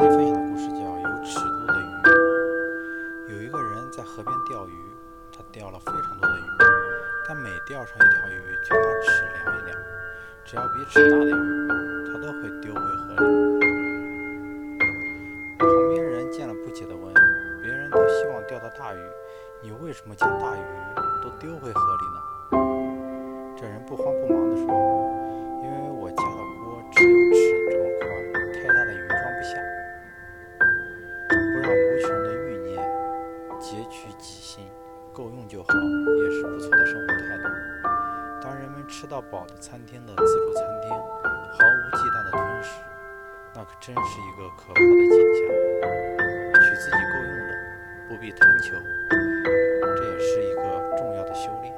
今天分享的故事叫《有尺度的鱼》。有一个人在河边钓鱼，他钓了非常多的鱼，但每钓上一条鱼就拿尺量一量，只要比尺大的鱼，他都会丢回河里。旁边人见了不解地问：“别人都希望钓到大鱼，你为什么将大鱼都丢回河里呢？”这人不慌不忙地说：“截取己心，够用就好，也是不错的生活态度。当人们吃到饱的餐厅的自助餐厅，毫无忌惮地吞食，那可真是一个可怕的景象。取自己够用的，不必贪求，这也是一个重要的修炼。”